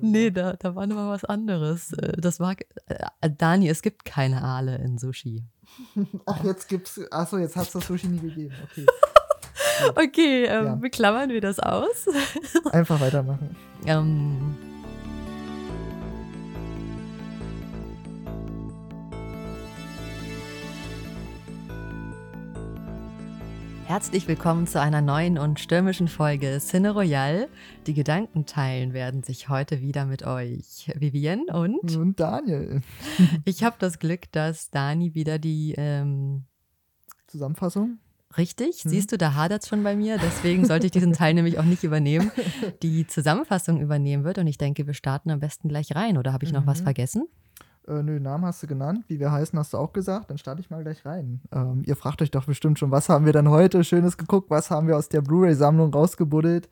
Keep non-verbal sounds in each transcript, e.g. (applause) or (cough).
Nee, da, da war nochmal was anderes. Äh, das war, äh, Dani, es gibt keine Aale in Sushi. (laughs) Ach, jetzt gibt's, achso, jetzt hat es das Sushi nie gegeben. Okay. (laughs) okay, ähm, ja. beklammern wir das aus. Einfach weitermachen. (laughs) Ähm, Herzlich willkommen zu einer neuen und stürmischen Folge Cine Royale. Die Gedanken teilen werden sich heute wieder mit euch Vivian und, und Daniel. (laughs) ich habe das Glück, dass Dani wieder die ähm, Zusammenfassung Richtig, hm. siehst du, da hadert es schon bei mir. Deswegen sollte ich diesen Teil (laughs) nämlich auch nicht übernehmen. (laughs) Die Zusammenfassung übernehmen wird und ich denke, wir starten am besten gleich rein. Oder habe ich noch mhm. was vergessen? Äh, nö, Namen hast du genannt. Wie wir heißen, hast du auch gesagt. Dann starte ich mal gleich rein. Ähm, ihr fragt euch doch bestimmt schon, was haben wir denn heute Schönes geguckt? Was haben wir aus der Blu-ray-Sammlung rausgebuddelt?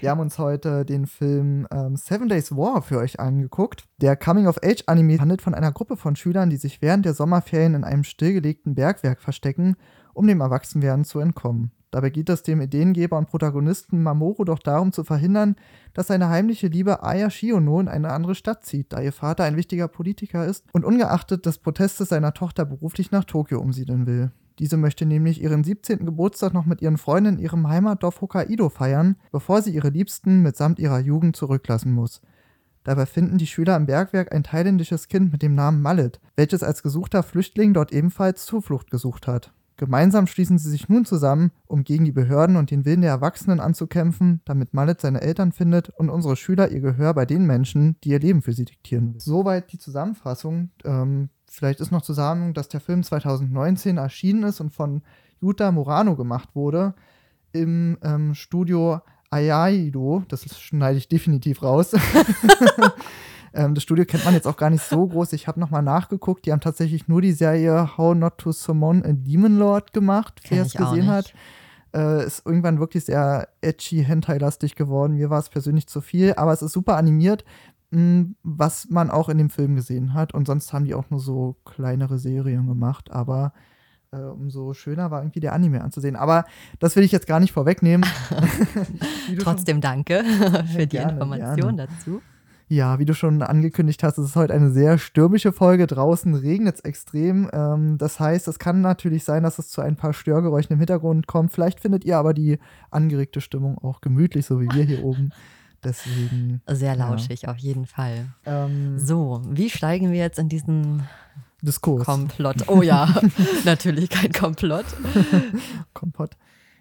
Wir haben uns heute den Film ähm, Seven Days War für euch angeguckt. Der Coming-of-Age-Anime handelt von einer Gruppe von Schülern, die sich während der Sommerferien in einem stillgelegten Bergwerk verstecken, um dem Erwachsenwerden zu entkommen. Dabei geht es dem Ideengeber und Protagonisten Mamoru doch darum zu verhindern, dass seine heimliche Liebe Aya Shiono in eine andere Stadt zieht, da ihr Vater ein wichtiger Politiker ist und ungeachtet des Protestes seiner Tochter beruflich nach Tokio umsiedeln will. Diese möchte nämlich ihren 17. Geburtstag noch mit ihren Freunden in ihrem Heimatdorf Hokkaido feiern, bevor sie ihre Liebsten mitsamt ihrer Jugend zurücklassen muss. Dabei finden die Schüler im Bergwerk ein thailändisches Kind mit dem Namen Mallet, welches als gesuchter Flüchtling dort ebenfalls Zuflucht gesucht hat. Gemeinsam schließen sie sich nun zusammen, um gegen die Behörden und den Willen der Erwachsenen anzukämpfen, damit Mallet seine Eltern findet und unsere Schüler ihr Gehör bei den Menschen, die ihr Leben für sie diktieren. Soweit die Zusammenfassung. Ähm, vielleicht ist noch zu sagen, dass der Film 2019 erschienen ist und von Yuta Murano gemacht wurde im ähm, Studio Ayaido. Das schneide ich definitiv raus. (laughs) Ähm, das Studio kennt man jetzt auch gar nicht so groß. Ich habe nochmal nachgeguckt. Die haben tatsächlich nur die Serie How Not to Summon a Demon Lord gemacht, wer es gesehen hat. Äh, ist irgendwann wirklich sehr edgy, hentai-lastig geworden. Mir war es persönlich zu viel, aber es ist super animiert, mh, hm, was man auch in dem Film gesehen hat. Und sonst haben die auch nur so kleinere Serien gemacht, aber äh, umso schöner war irgendwie der Anime anzusehen. Aber das will ich jetzt gar nicht vorwegnehmen. (laughs) Trotzdem danke (laughs) für die gerne, Information gerne. dazu. Ja, wie du schon angekündigt hast, es ist heute eine sehr stürmische Folge. Draußen regnet es extrem. Ähm, das heißt, es kann natürlich sein, dass es zu ein paar Störgeräuschen im Hintergrund kommt. Vielleicht findet ihr aber die angeregte Stimmung auch gemütlich, so wie wir hier (laughs) oben. Deswegen. Sehr lauschig, ja. auf jeden Fall. Ähm, so, wie steigen wir jetzt in diesen Diskurs? Komplott. Oh ja, (laughs) natürlich kein Komplott. (laughs) Kompott.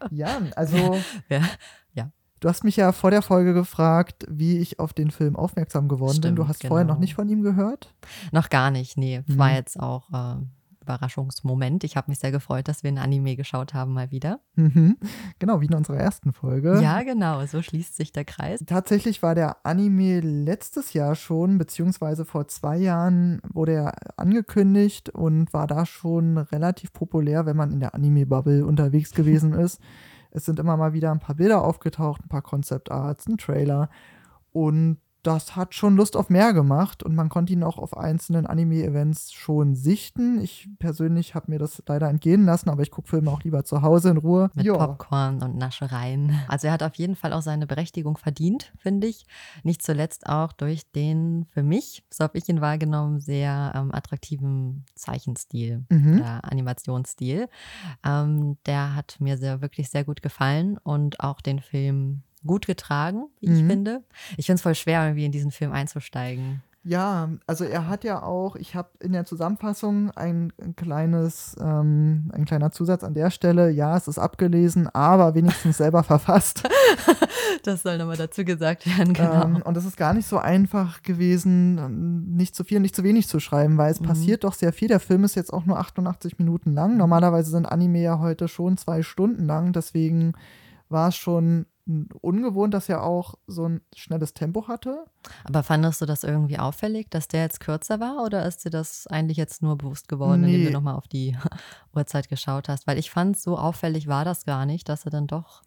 Ja, also. ja, Du hast mich ja vor der Folge gefragt, wie ich auf den Film aufmerksam geworden Stimmt, bin. Du hast genau. vorher noch genau. nicht von ihm gehört? Noch gar nicht, nee. Mhm. War jetzt auch äh, Überraschungsmoment. Ich habe mich sehr gefreut, dass wir ein Anime geschaut haben mal wieder. Mhm. Genau, wie in unserer ersten Folge. Ja, genau, so schließt sich der Kreis. Tatsächlich war der Anime letztes Jahr schon, beziehungsweise vor zwei Jahren wurde er angekündigt und war da schon relativ populär, wenn man in der Anime-Bubble unterwegs gewesen (laughs) ist. Es sind immer mal wieder ein paar Bilder aufgetaucht, ein paar Concept Arts, ein Trailer. Und das hat schon Lust auf mehr gemacht und man konnte ihn auch auf einzelnen Anime-Events schon sichten. Ich persönlich habe mir das leider entgehen lassen, aber ich gucke Filme auch lieber zu Hause in Ruhe. Mit jo. Popcorn und Naschereien. Also er hat auf jeden Fall auch seine Berechtigung verdient, finde ich. Nicht zuletzt auch durch den für mich, so habe ich ihn wahrgenommen, sehr ähm, attraktiven Zeichenstil mhm. oder Animationsstil. Ähm, der hat mir sehr, wirklich sehr gut gefallen und auch den Film gut getragen, wie mhm. ich finde. Ich finde es voll schwer, irgendwie in diesen Film einzusteigen. Ja, also er hat ja auch, ich habe in der Zusammenfassung ein, ein kleines, ähm, ein kleiner Zusatz an der Stelle, ja, es ist abgelesen, aber wenigstens selber (laughs) verfasst. Das soll nochmal dazu gesagt werden, genau. Ähm, und es ist gar nicht so einfach gewesen, nicht zu viel, nicht zu wenig zu schreiben, weil es mhm. passiert doch sehr viel. Der Film ist jetzt auch nur 88 Minuten lang. Normalerweise sind Anime ja heute schon zwei Stunden lang, deswegen war es schon ungewohnt, dass er auch so ein schnelles Tempo hatte. Aber fandest du das irgendwie auffällig, dass der jetzt kürzer war oder ist dir das eigentlich jetzt nur bewusst geworden, nee. indem du nochmal auf die (laughs) Uhrzeit geschaut hast? Weil ich fand, so auffällig war das gar nicht, dass er dann doch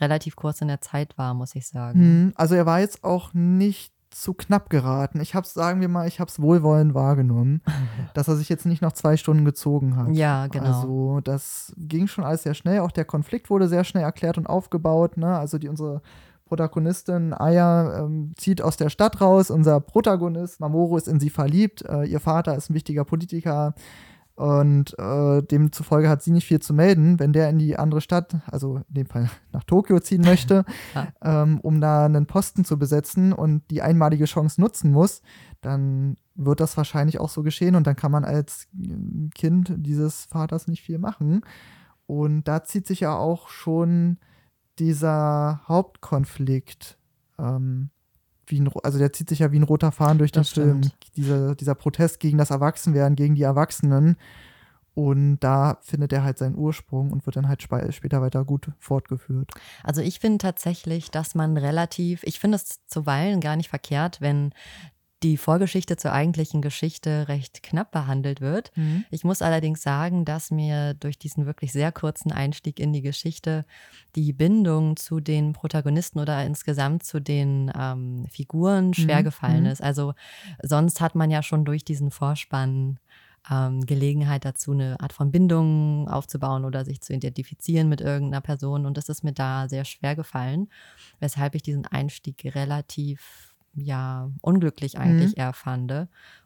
relativ kurz in der Zeit war, muss ich sagen. Hm, also er war jetzt auch nicht zu knapp geraten. Ich habe es, sagen wir mal, ich habe es wohlwollend wahrgenommen, (laughs) dass er sich jetzt nicht noch zwei Stunden gezogen hat. Ja, genau. Also das ging schon alles sehr schnell. Auch der Konflikt wurde sehr schnell erklärt und aufgebaut. Ne? Also die unsere Protagonistin Aya ähm, zieht aus der Stadt raus. Unser Protagonist Mamoru ist in sie verliebt. Äh, ihr Vater ist ein wichtiger Politiker. Und äh, demzufolge hat sie nicht viel zu melden, wenn der in die andere Stadt, also in dem Fall (laughs) nach Tokio ziehen möchte, (laughs) ja. ähm, um da einen Posten zu besetzen und die einmalige Chance nutzen muss, dann wird das wahrscheinlich auch so geschehen und dann kann man als äh, Kind dieses Vaters nicht viel machen. Und da zieht sich ja auch schon dieser Hauptkonflikt ähm, wie ein, also der zieht sich ja wie ein roter Faden durch den Film. Dieser, dieser Protest gegen das Erwachsenwerden, gegen die Erwachsenen. Und da findet er halt seinen Ursprung und wird dann halt später weiter gut fortgeführt. Also ich finde tatsächlich, dass man relativ, ich finde es zuweilen gar nicht verkehrt, wenn die Vorgeschichte zur eigentlichen Geschichte recht knapp behandelt wird. Mhm. Ich muss allerdings sagen, dass mir durch diesen wirklich sehr kurzen Einstieg in die Geschichte die Bindung zu den Protagonisten oder insgesamt zu den ähm, Figuren schwer mhm. gefallen mhm. ist. Also sonst hat man ja schon durch diesen Vorspann ähm, Gelegenheit dazu, eine Art von Bindung aufzubauen oder sich zu identifizieren mit irgendeiner Person. Und das ist mir da sehr schwer gefallen, weshalb ich diesen Einstieg relativ ja, unglücklich eigentlich mhm. eher fand.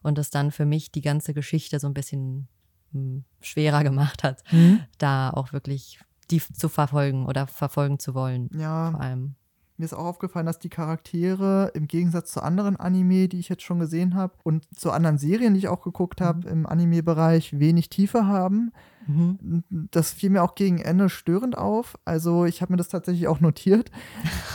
Und es dann für mich die ganze Geschichte so ein bisschen hm, schwerer gemacht hat, mhm. da auch wirklich die zu verfolgen oder verfolgen zu wollen. Ja. Vor allem. Mir ist auch aufgefallen, dass die Charaktere im Gegensatz zu anderen Anime, die ich jetzt schon gesehen habe, und zu anderen Serien, die ich auch geguckt habe mhm. im Anime-Bereich, wenig Tiefe haben. Mhm. Das fiel mir auch gegen Ende störend auf. Also ich habe mir das tatsächlich auch notiert.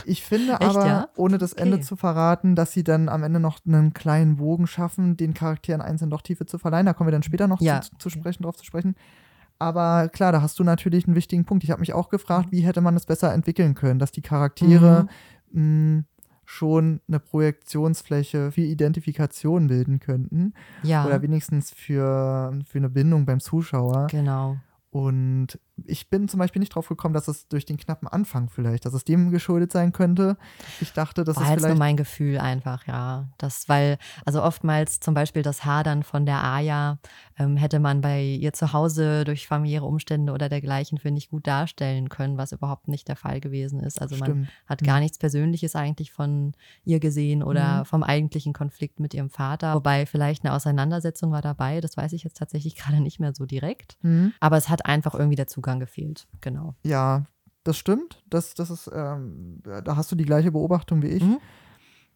Ich finde (laughs) Echt, aber, ja? ohne das Ende okay. zu verraten, dass sie dann am Ende noch einen kleinen Bogen schaffen, den Charakteren einzeln doch Tiefe zu verleihen. Da kommen wir dann später noch ja. zu, zu, sprechen, drauf zu sprechen. Aber klar, da hast du natürlich einen wichtigen Punkt. Ich habe mich auch gefragt, wie hätte man es besser entwickeln können, dass die Charaktere mhm. mh, schon eine Projektionsfläche für Identifikation bilden könnten. Ja. Oder wenigstens für, für eine Bindung beim Zuschauer. Genau. Und ich bin zum Beispiel nicht drauf gekommen, dass es durch den knappen Anfang vielleicht, dass es dem geschuldet sein könnte. Ich dachte, das War ist jetzt vielleicht nur mein Gefühl einfach, ja. Das, weil, also oftmals zum Beispiel das Hadern von der Aya ähm, hätte man bei ihr zu Hause durch familiäre Umstände oder dergleichen, finde ich, gut darstellen können, was überhaupt nicht der Fall gewesen ist. Also Stimmt. man hat gar nichts Persönliches eigentlich von ihr gesehen oder mhm. vom eigentlichen Konflikt mit ihrem Vater. Wobei vielleicht eine Auseinandersetzung war dabei, das weiß ich jetzt tatsächlich (laughs) gerade nicht mehr so direkt. Mhm. Aber es hat einfach irgendwie der Zugang gefehlt. Genau. Ja, das stimmt. Das, das ist, ähm, da hast du die gleiche Beobachtung wie ich. Mhm.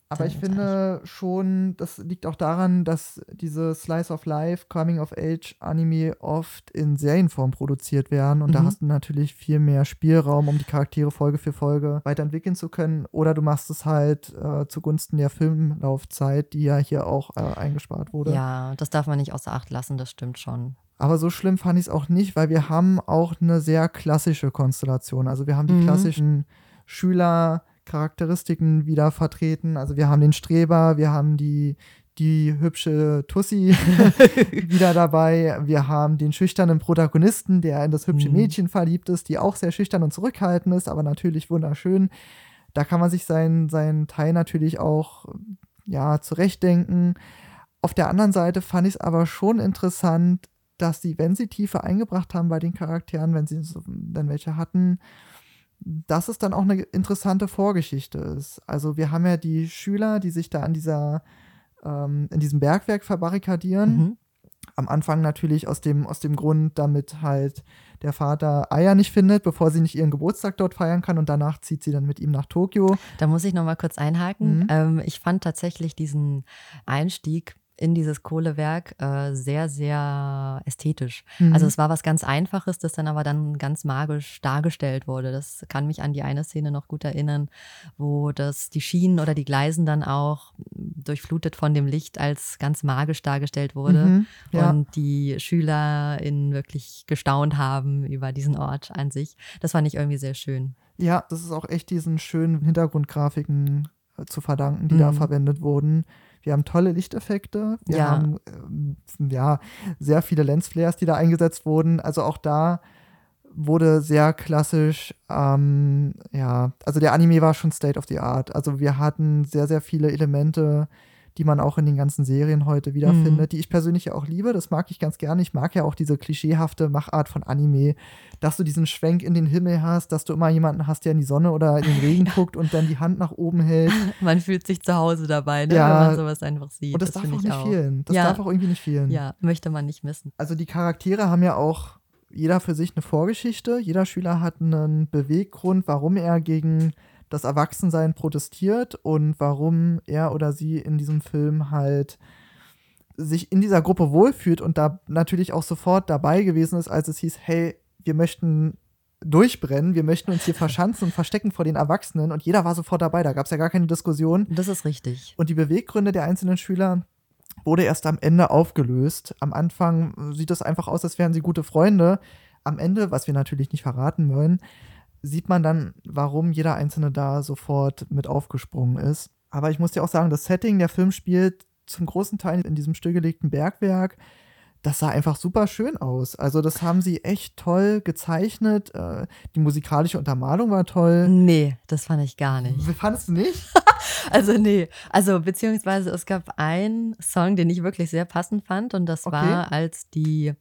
Aber ich finde schon, das liegt auch daran, dass diese Slice of Life, Coming of Age Anime oft in Serienform produziert werden. Und mhm. da hast du natürlich viel mehr Spielraum, um die Charaktere Folge für Folge weiterentwickeln zu können. Oder du machst es halt äh, zugunsten der Filmlaufzeit, die ja hier auch äh, eingespart wurde. Ja, das darf man nicht außer Acht lassen, das stimmt schon. Aber so schlimm fand ich es auch nicht, weil wir haben auch eine sehr klassische Konstellation. Also wir haben die mhm. klassischen Schülercharakteristiken wieder vertreten. Also wir haben den Streber, wir haben die, die hübsche Tussi (laughs) wieder dabei. Wir haben den schüchternen Protagonisten, der in das hübsche mhm. Mädchen verliebt ist, die auch sehr schüchtern und zurückhaltend ist, aber natürlich wunderschön. Da kann man sich seinen, seinen Teil natürlich auch ja, zurechtdenken. Auf der anderen Seite fand ich es aber schon interessant, dass sie, wenn sie Tiefe eingebracht haben bei den Charakteren, wenn sie dann welche hatten, dass es dann auch eine interessante Vorgeschichte ist. Also wir haben ja die Schüler, die sich da an dieser, ähm, in diesem Bergwerk verbarrikadieren. Mhm. Am Anfang natürlich aus dem, aus dem Grund, damit halt der Vater Eier nicht findet, bevor sie nicht ihren Geburtstag dort feiern kann und danach zieht sie dann mit ihm nach Tokio. Da muss ich noch mal kurz einhaken. Mhm. Ähm, ich fand tatsächlich diesen Einstieg in dieses Kohlewerk äh, sehr, sehr ästhetisch. Mhm. Also es war was ganz Einfaches, das dann aber dann ganz magisch dargestellt wurde. Das kann mich an die eine Szene noch gut erinnern, wo das die Schienen oder die Gleisen dann auch durchflutet von dem Licht als ganz magisch dargestellt wurde mhm, ja. und die Schüler in wirklich gestaunt haben über diesen Ort an sich. Das fand ich irgendwie sehr schön. Ja, das ist auch echt diesen schönen Hintergrundgrafiken äh, zu verdanken, die mhm. da verwendet wurden. Wir haben tolle Lichteffekte. Wir ja. haben äh, ja, sehr viele Lensflares, die da eingesetzt wurden. Also auch da wurde sehr klassisch, ähm, ja, also der Anime war schon State of the Art. Also wir hatten sehr, sehr viele Elemente, die man auch in den ganzen Serien heute wiederfindet, die ich persönlich ja auch liebe. Das mag ich ganz gerne. Ich mag ja auch diese klischeehafte Machart von Anime, dass du diesen Schwenk in den Himmel hast, dass du immer jemanden hast, der in die Sonne oder in den Regen (laughs) guckt und dann die Hand nach oben hält. (laughs) Man fühlt sich zu Hause dabei, ne, Ja. wenn man sowas einfach sieht. Und das, darf find auch ich nicht fehlen. Das Ja. darf auch irgendwie nicht fehlen. Ja, möchte man nicht missen. Also die Charaktere haben ja auch jeder für sich eine Vorgeschichte. Jeder Schüler hat einen Beweggrund, warum er gegen das Erwachsensein protestiert und warum er oder sie in diesem Film halt sich in dieser Gruppe wohlfühlt und da natürlich auch sofort dabei gewesen ist, als es hieß, hey, wir möchten durchbrennen, wir möchten uns hier (laughs) verschanzen und verstecken vor den Erwachsenen und jeder war sofort dabei, da gab es ja gar keine Diskussion. Das ist richtig. Und die Beweggründe der einzelnen Schüler wurde erst am Ende aufgelöst. Am Anfang sieht es einfach aus, als wären sie gute Freunde. Am Ende, was wir natürlich nicht verraten wollen, sieht man dann, warum jeder Einzelne da sofort mit aufgesprungen ist. Aber ich muss dir auch sagen, das Setting, der Film spielt zum großen Teil in diesem stillgelegten Bergwerk. Das sah einfach super schön aus. Also, das haben sie echt toll gezeichnet. Äh, Die musikalische Untermalung war toll. Nee, das fand ich gar nicht. Fandest du nicht? (laughs) Also nee, also beziehungsweise es gab einen Song, den ich wirklich sehr passend fand und das Okay. war, als die,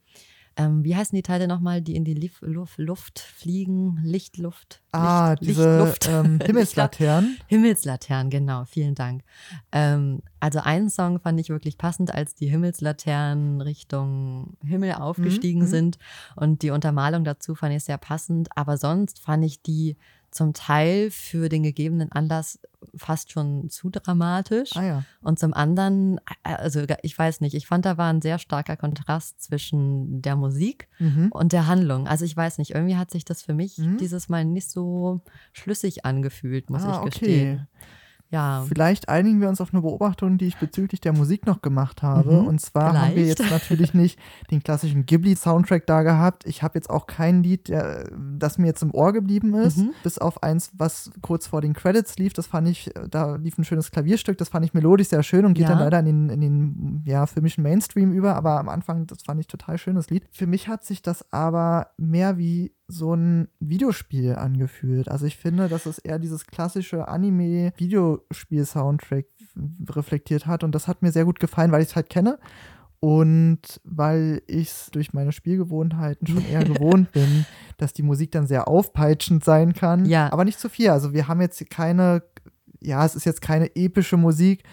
ähm, wie heißen die Teile nochmal, die in die Lif Luft, Luft fliegen, Lichtluft, Ah, Licht, diese Lichtluft. ähm, (laughs) Himmelslaternen. Himmelslaternen, genau, vielen Dank. Ähm, also einen Song fand ich wirklich passend, als die Himmelslaternen Richtung Himmel aufgestiegen mhm. sind und die Untermalung dazu fand ich sehr passend, aber sonst fand ich die zum Teil für den gegebenen Anlass fast schon zu dramatisch. Ah ja. Und zum anderen, also ich weiß nicht, ich fand, da war ein sehr starker Kontrast zwischen der Musik Mhm. und der Handlung. Also ich weiß nicht, irgendwie hat sich das für mich Mhm. dieses Mal nicht so schlüssig angefühlt, muss Ah, ich gestehen. Ja, Vielleicht einigen wir uns auf eine Beobachtung, die ich bezüglich der Musik noch gemacht habe. Mhm, Und zwar haben wir vielleicht. jetzt natürlich nicht den klassischen Ghibli-Soundtrack da gehabt. Ich habe jetzt auch kein Lied, das mir jetzt im Ohr geblieben ist. Mhm. Bis auf eins, was kurz vor den Credits lief. Das fand ich, da lief ein schönes Klavierstück. Das fand ich melodisch sehr schön und geht Ja. dann leider in den, in den ja, filmischen Mainstream über. Aber am Anfang, das fand ich total schönes Lied. Für mich hat sich das aber mehr wie so ein Videospiel angefühlt. Also ich finde, dass es eher dieses klassische Anime-Videospiel-Soundtrack reflektiert hat und das hat mir sehr gut gefallen, weil ich es halt kenne und weil ich es durch meine Spielgewohnheiten schon eher (laughs) gewohnt bin, dass die Musik dann sehr aufpeitschend sein kann, Ja. aber nicht zu viel. Also wir haben jetzt keine, ja, es ist jetzt keine epische Musik,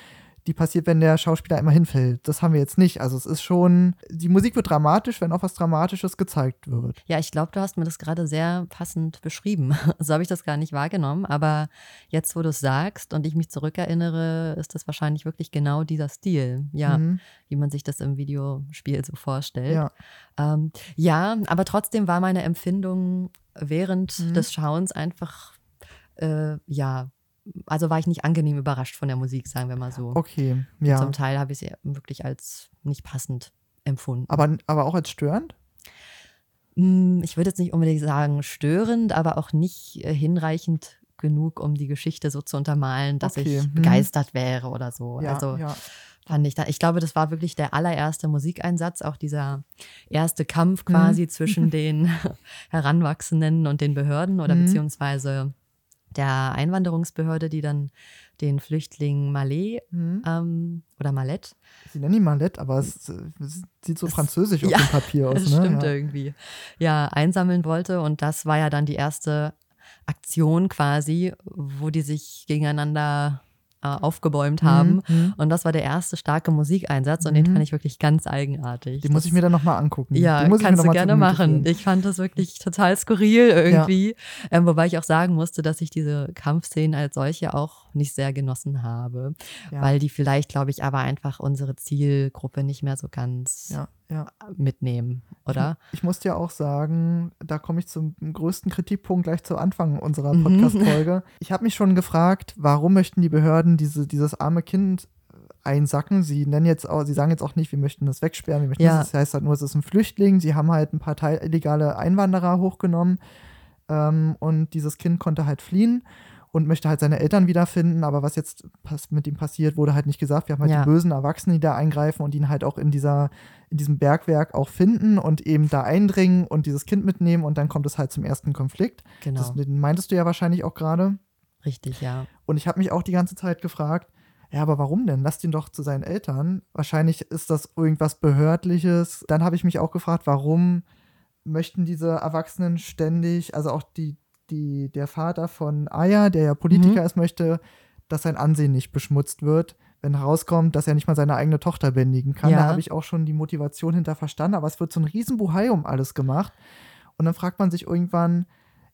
die passiert, wenn der Schauspieler immer hinfällt. Das haben wir jetzt nicht. Also es ist schon, die Musik wird dramatisch, wenn auch was Dramatisches gezeigt wird. ja, ich glaube, du hast mir das gerade sehr passend beschrieben. (laughs) So habe ich das gar nicht wahrgenommen, aber jetzt, wo du es sagst und ich mich zurückerinnere, ist das wahrscheinlich wirklich genau dieser Stil, ja, Mhm. wie man sich das im Videospiel so vorstellt. Ja. Ähm, ja, aber trotzdem war meine Empfindung während Mhm. des Schauens einfach, äh, ja, also war ich nicht angenehm überrascht von der Musik, sagen wir mal so. Okay, ja. Zum Teil habe ich sie wirklich als nicht passend empfunden. Aber, aber auch als störend? Hm, Ich würde jetzt nicht unbedingt sagen störend, aber auch nicht äh, hinreichend genug, um die Geschichte so zu untermalen, dass Okay, ich hm. begeistert wäre oder so. Ja, also ja. fand ich da. Ich glaube, das war wirklich der allererste Musikeinsatz, auch dieser erste Kampf quasi (laughs) zwischen den (laughs) Heranwachsenden und den Behörden oder Mhm. beziehungsweise der Einwanderungsbehörde, die dann den Flüchtling Mallet Mhm. ähm, oder Mallet. Sie nennen ihn Malette, aber es, äh, es sieht so Es- französisch (laughs) ja, auf dem Papier aus. Das ne? stimmt ja. irgendwie. Ja, einsammeln wollte und das war ja dann die erste Aktion quasi, wo die sich gegeneinander äh, aufgebäumt haben. Mhm. Und das war der erste starke Musikeinsatz und den Mhm. fand ich wirklich ganz eigenartig. Den muss Das- ich mir dann nochmal angucken. ja, Den muss kannst noch du gerne machen. Ich fand das wirklich total skurril irgendwie. Ähm, wobei ich auch sagen musste, dass ich diese Kampfszenen als solche auch nicht sehr genossen habe. Ja. Weil die vielleicht, glaube ich, aber einfach unsere Zielgruppe nicht mehr so ganz Ja, ja. mitnehmen, oder? Ich muss dir auch sagen, da komme ich zum größten Kritikpunkt gleich zu Anfang unserer Mhm. Podcast-Folge. Ich habe mich schon gefragt, warum möchten die Behörden diese, dieses arme Kind einsacken? Sie nennen jetzt auch, sie sagen jetzt auch nicht, wir möchten das wegsperren, wir möchten Ja. das. Das heißt halt nur, es ist ein Flüchtling. Sie haben halt ein paar Teil illegale Einwanderer hochgenommen ähm, und dieses Kind konnte halt fliehen und möchte halt seine Eltern wiederfinden, aber was jetzt mit ihm passiert, wurde halt nicht gesagt. Wir haben halt Ja. die bösen Erwachsenen, die da eingreifen und ihn halt auch in dieser, in diesem Bergwerk auch finden und eben da eindringen und dieses Kind mitnehmen und dann kommt es halt zum ersten Konflikt. Genau. Das den meintest du ja wahrscheinlich auch gerade. Richtig, ja. Und ich habe mich auch die ganze Zeit gefragt, ja, aber warum denn? Lasst ihn doch zu seinen Eltern. Wahrscheinlich ist das irgendwas Behördliches. Dann habe ich mich auch gefragt, warum möchten diese Erwachsenen ständig, also auch die, die, der Vater von Aya, der ja Politiker Mhm. ist, möchte, dass sein Ansehen nicht beschmutzt wird, wenn herauskommt, dass er nicht mal seine eigene Tochter bändigen kann. Da Ja. habe ich auch schon die Motivation hinter verstanden, aber es wird so ein Riesenbuhai um alles gemacht. Und dann fragt man sich irgendwann,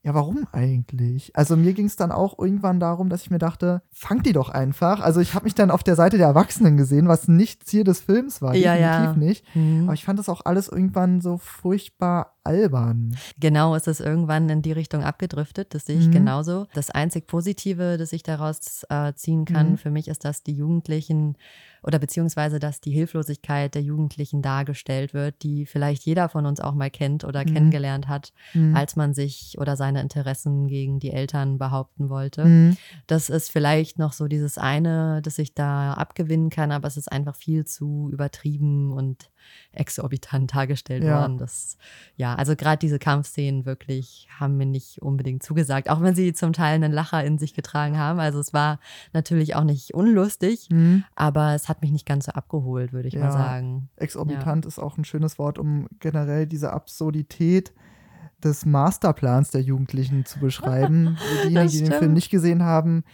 ja, warum eigentlich? Also mir ging es dann auch irgendwann darum, dass ich mir dachte, fangt die doch einfach. Also ich habe mich dann auf der Seite der Erwachsenen gesehen, was nicht Ziel des Films war, Ja, definitiv ja. nicht. Mhm. Aber ich fand das auch alles irgendwann so furchtbar albern. Genau, ist es irgendwann in die Richtung abgedriftet. Das sehe ich Mhm. genauso. Das einzig Positive, das ich daraus äh, ziehen kann Mhm. für mich, ist, dass die Jugendlichen oder beziehungsweise, dass die Hilflosigkeit der Jugendlichen dargestellt wird, die vielleicht jeder von uns auch mal kennt oder Mhm. kennengelernt hat, Mhm. als man sich oder seine Interessen gegen die Eltern behaupten wollte. Mhm. Das ist vielleicht noch so dieses eine, das ich da abgewinnen kann, aber es ist einfach viel zu übertrieben und exorbitant dargestellt Ja. worden. Das, ja, also gerade diese Kampfszenen wirklich haben mir nicht unbedingt zugesagt, auch wenn sie zum Teil einen Lacher in sich getragen haben. Also es war natürlich auch nicht unlustig, Mhm. aber es hat mich nicht ganz so abgeholt, würde ich mal Ja. sagen. Exorbitant ist auch ein schönes Wort, um generell diese Absurdität des Masterplans der Jugendlichen zu beschreiben. (laughs) Für diejenigen, die den Film nicht gesehen haben,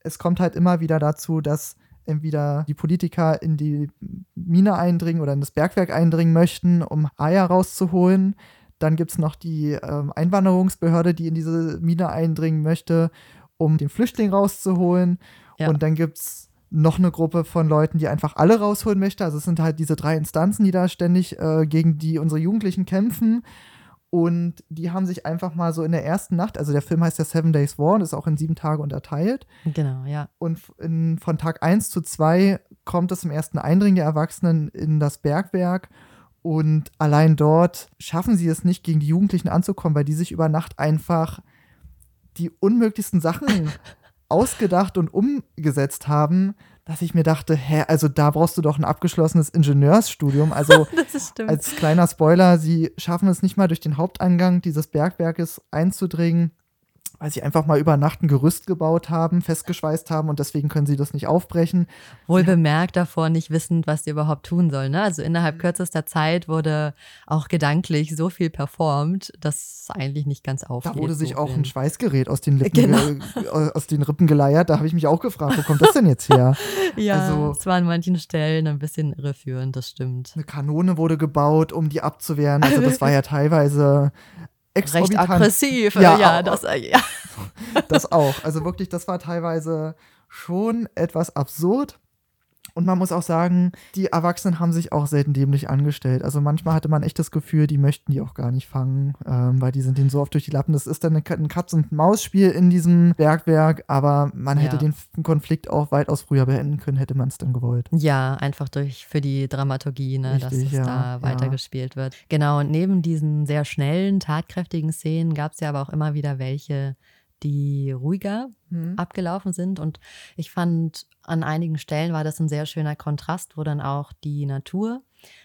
es kommt halt immer wieder dazu, dass entweder die Politiker in die Mine eindringen oder in das Bergwerk eindringen möchten, um Eier rauszuholen. Dann gibt es noch die ähm, Einwanderungsbehörde, die in diese Mine eindringen möchte, um den Flüchtling rauszuholen. Ja. Und dann gibt es noch eine Gruppe von Leuten, die einfach alle rausholen möchte. Also es sind halt diese drei Instanzen, die da ständig äh, gegen die unsere Jugendlichen kämpfen. Und die haben sich einfach mal so in der ersten Nacht, also der Film heißt ja Seven Days War und ist auch in sieben Tage unterteilt. Genau, ja. Und in, von Tag 1 zu 2 kommt es im ersten Eindringen der Erwachsenen in das Bergwerk. Und allein dort schaffen sie es nicht, gegen die Jugendlichen anzukommen, weil die sich über Nacht einfach die unmöglichsten Sachen (laughs) ausgedacht und umgesetzt haben, dass ich mir dachte, hä, also da brauchst du doch ein abgeschlossenes Ingenieursstudium. Also (laughs) als kleiner Spoiler, sie schaffen es nicht mal durch den Haupteingang dieses Bergwerkes einzudringen, weil sie einfach mal über Nacht ein Gerüst gebaut haben, festgeschweißt haben und deswegen können sie das nicht aufbrechen. Wohl bemerkt davor nicht wissend, was sie überhaupt tun sollen. Ne? Also Mhm. innerhalb kürzester Zeit wurde auch gedanklich so viel performt, dass eigentlich nicht ganz aufgeht. Da wurde sich so auch ein Schweißgerät aus den (laughs) Lippen, Genau. ge- aus den Rippen geleiert. Da habe ich mich auch gefragt, wo kommt das denn jetzt her? (laughs) Ja, also- es war an manchen Stellen ein bisschen irreführend, das stimmt. Eine Kanone wurde gebaut, um die abzuwehren. Also das war ja (laughs) teilweise Recht aggressiv. Ja, Ja, das, äh, ja. (laughs) Das auch. Also wirklich, das war teilweise schon etwas absurd. Und man muss auch sagen, die Erwachsenen haben sich auch selten dämlich angestellt. Also manchmal hatte man echt das Gefühl, die möchten die auch gar nicht fangen, ähm, weil die sind denen so oft durch die Lappen. Das ist dann ein Katz-und-Maus-Spiel in diesem Bergwerk, aber man hätte Ja. den Konflikt auch weitaus früher beenden können, hätte man es dann gewollt. Ja, einfach durch für die Dramaturgie, ne, dass Richtig, es ja, da ja. weitergespielt wird. Genau, und neben diesen sehr schnellen, tatkräftigen Szenen gab es ja aber auch immer wieder welche, die ruhiger abgelaufen sind. Und ich fand, an einigen Stellen war das ein sehr schöner Kontrast, wo dann auch die Natur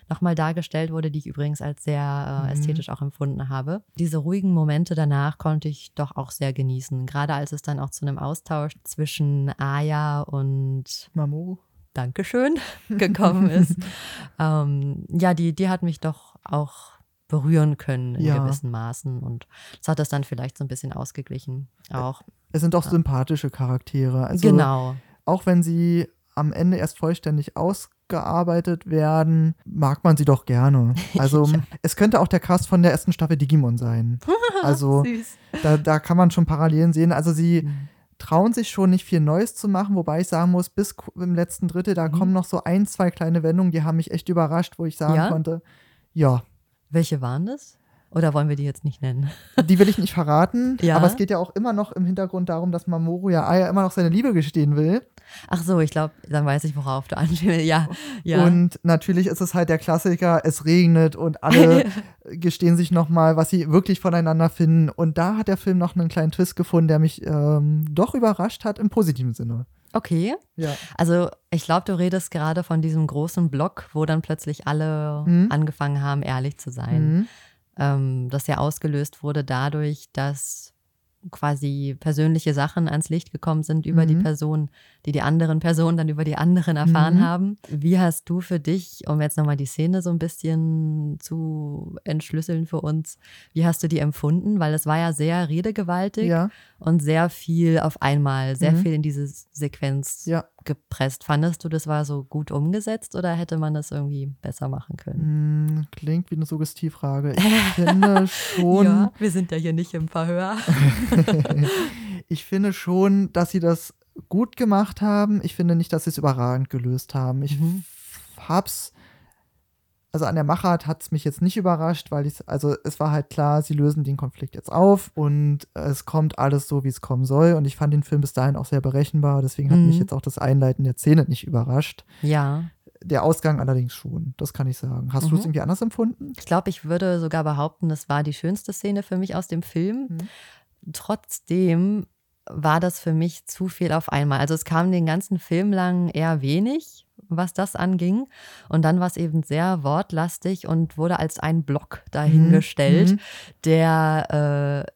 nochmal dargestellt wurde, die ich übrigens als sehr äh, Mhm. ästhetisch auch empfunden habe. Diese ruhigen Momente danach konnte ich doch auch sehr genießen, gerade als es dann auch zu einem Austausch zwischen Aya und Mamoru. Dankeschön (laughs) gekommen ist. (laughs) ähm, ja, die, die hat mich doch auch berühren können in Ja. gewissen Maßen und das hat das dann vielleicht so ein bisschen ausgeglichen. Auch. Es sind auch Ja. sympathische Charaktere. Also genau. auch wenn sie am Ende erst vollständig ausgearbeitet werden, mag man sie doch gerne. (laughs) Also Ja. es könnte auch der Cast von der ersten Staffel Digimon sein. (laughs) Also da, da kann man schon Parallelen sehen. Also sie Mhm. trauen sich schon nicht viel Neues zu machen, wobei ich sagen muss, bis im letzten Drittel, da Mhm. kommen noch so ein, zwei kleine Wendungen, die haben mich echt überrascht, wo ich sagen Ja? konnte, ja, Welche waren das? Oder wollen wir die jetzt nicht nennen? (laughs) die will ich nicht verraten, Ja? aber es geht ja auch immer noch im Hintergrund darum, dass Mamoru ja Aya immer noch seine Liebe gestehen will. Ach so, ich glaube, dann weiß ich, worauf du anspielst. Ja, ja. Und natürlich ist es halt der Klassiker, es regnet und alle (laughs) gestehen sich nochmal, was sie wirklich voneinander finden. Und da hat der Film noch einen kleinen Twist gefunden, der mich ähm, doch überrascht hat im positiven Sinne. Okay. Ja. Also ich glaube, du redest gerade von diesem großen Block, wo dann plötzlich alle Mhm. angefangen haben, ehrlich zu sein. Mhm. ähm, das ja ausgelöst wurde dadurch, dass quasi persönliche Sachen ans Licht gekommen sind über die Mhm. Person, die die anderen Personen dann über die anderen erfahren Mhm. haben. Wie hast du für dich, um jetzt nochmal die Szene so ein bisschen zu entschlüsseln für uns, wie hast du die empfunden? Weil es war ja sehr redegewaltig Ja, und sehr viel auf einmal, sehr Mhm. viel in diese Sequenz ja. Gepresst. Fandest du, das war so gut umgesetzt oder hätte man das irgendwie besser machen können? Hm, klingt wie eine Suggestivfrage. Ich (laughs) finde schon, Ja, wir sind ja hier nicht im Verhör. (laughs) ich finde schon, dass sie das gut gemacht haben. Ich finde nicht, dass sie es überragend gelöst haben. Ich Mhm. hab's, also an der Machart hat es mich jetzt nicht überrascht, weil ich, also es war halt klar, sie lösen den Konflikt jetzt auf und es kommt alles so, wie es kommen soll. Und ich fand den Film bis dahin auch sehr berechenbar. Deswegen hat Mhm. mich jetzt auch das Einleiten der Szene nicht überrascht. Ja, Der Ausgang allerdings schon, das kann ich sagen. Hast du es Mhm. irgendwie anders empfunden? ich glaube, ich würde sogar behaupten, das war die schönste Szene für mich aus dem Film. Mhm. Trotzdem war das für mich zu viel auf einmal. Also es kam den ganzen Film lang eher wenig, was das anging. Und dann war es eben sehr wortlastig und wurde als ein Block dahingestellt, Mhm. der äh,